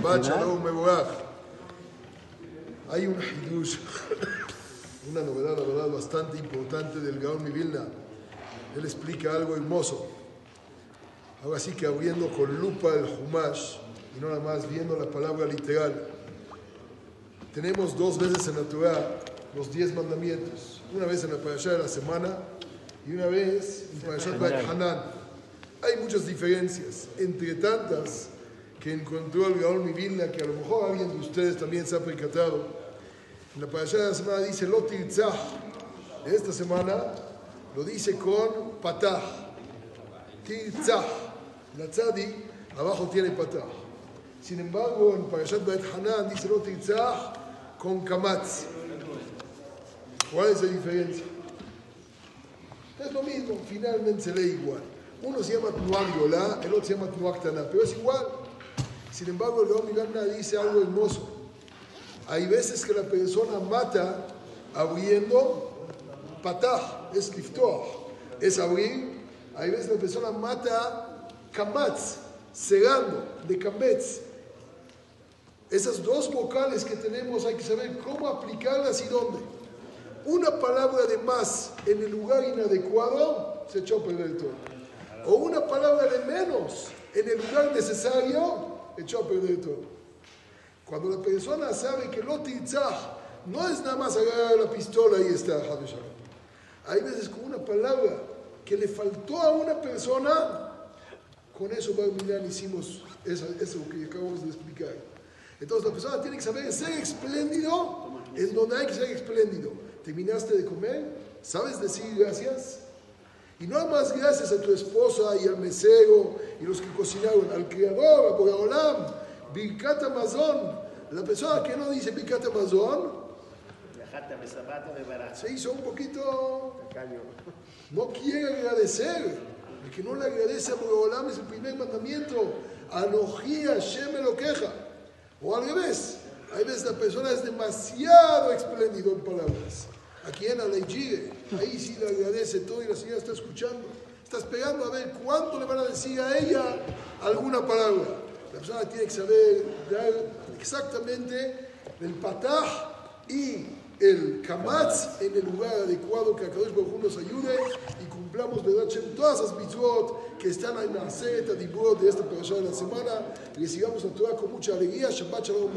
Shabbat Shalom Mevorach. Hay un hidush, una novedad, la verdad, bastante importante del Gaon Vilna. Él explica algo hermoso. Ahora sí que abriendo con lupa el Humash y no nada más viendo la palabra literal. Tenemos dos veces en la Torah los diez mandamientos. Una vez en la parasha de la semana y una vez en Parashat Hanan. Hay muchas diferencias, entre tantas que encontró el Gaón Vilna, que a lo mejor alguien de ustedes también se ha percatado. En la parasha de la semana dice Lotirzah. Esta semana lo dice con patah. Tirzah. La tzadi abajo tiene patah. Sin embargo, en Parashat Beit Hanan dice Lotirzah con kamatz. ¿Cuál es la diferencia? Es lo mismo, finalmente se lee igual. Uno se llama Tnuak Yolá, el otro se llama Tnuak Taná, pero es igual. Sin embargo, el Gaon Milana dice algo hermoso. Hay veces que la persona mata abriendo patah, es liftoah, es abrir. Hay veces que la persona mata kamatz, cerrando, de kambetz. Esas dos vocales que tenemos hay que saber cómo aplicarlas y dónde. Una palabra de más en el lugar inadecuado se echó a perder todo. O una palabra de menos en el lugar necesario echó a perder todo. Cuando la persona sabe que lo titzah no es nada más agarrar la pistola y está, hay veces con una palabra que le faltó a una persona, con eso, Barminan, hicimos eso, eso que acabamos de explicar. Entonces la persona tiene que saber ser espléndido en donde hay que ser espléndido. ¿Terminaste de comer? ¿Sabes decir gracias? Y no más gracias a tu esposa y al mesero y los que cocinaron, al creador, a Boreolam, Birkat Amazon. La persona que no dice Birkat Amazon se hizo un poquito. No quiere agradecer. El que no le agradece a Boreolam es el primer mandamiento. Anojía, Shem lo queja. O al revés. Hay veces la persona es demasiado espléndido en palabras. Aquí en Aleijire, ahí sí le agradece todo y la señora está escuchando. Está esperando a ver cuánto le van a decir a ella alguna palabra. La persona tiene que saber dar exactamente el pataj y el kamatz en el lugar adecuado que Akadosh Baruj nos ayude y cumplamos ¿verdad, todas las mitzvot que están en la seta de esta persona de la semana y recibamos la Torah con mucha alegría. Shabbat Shalom.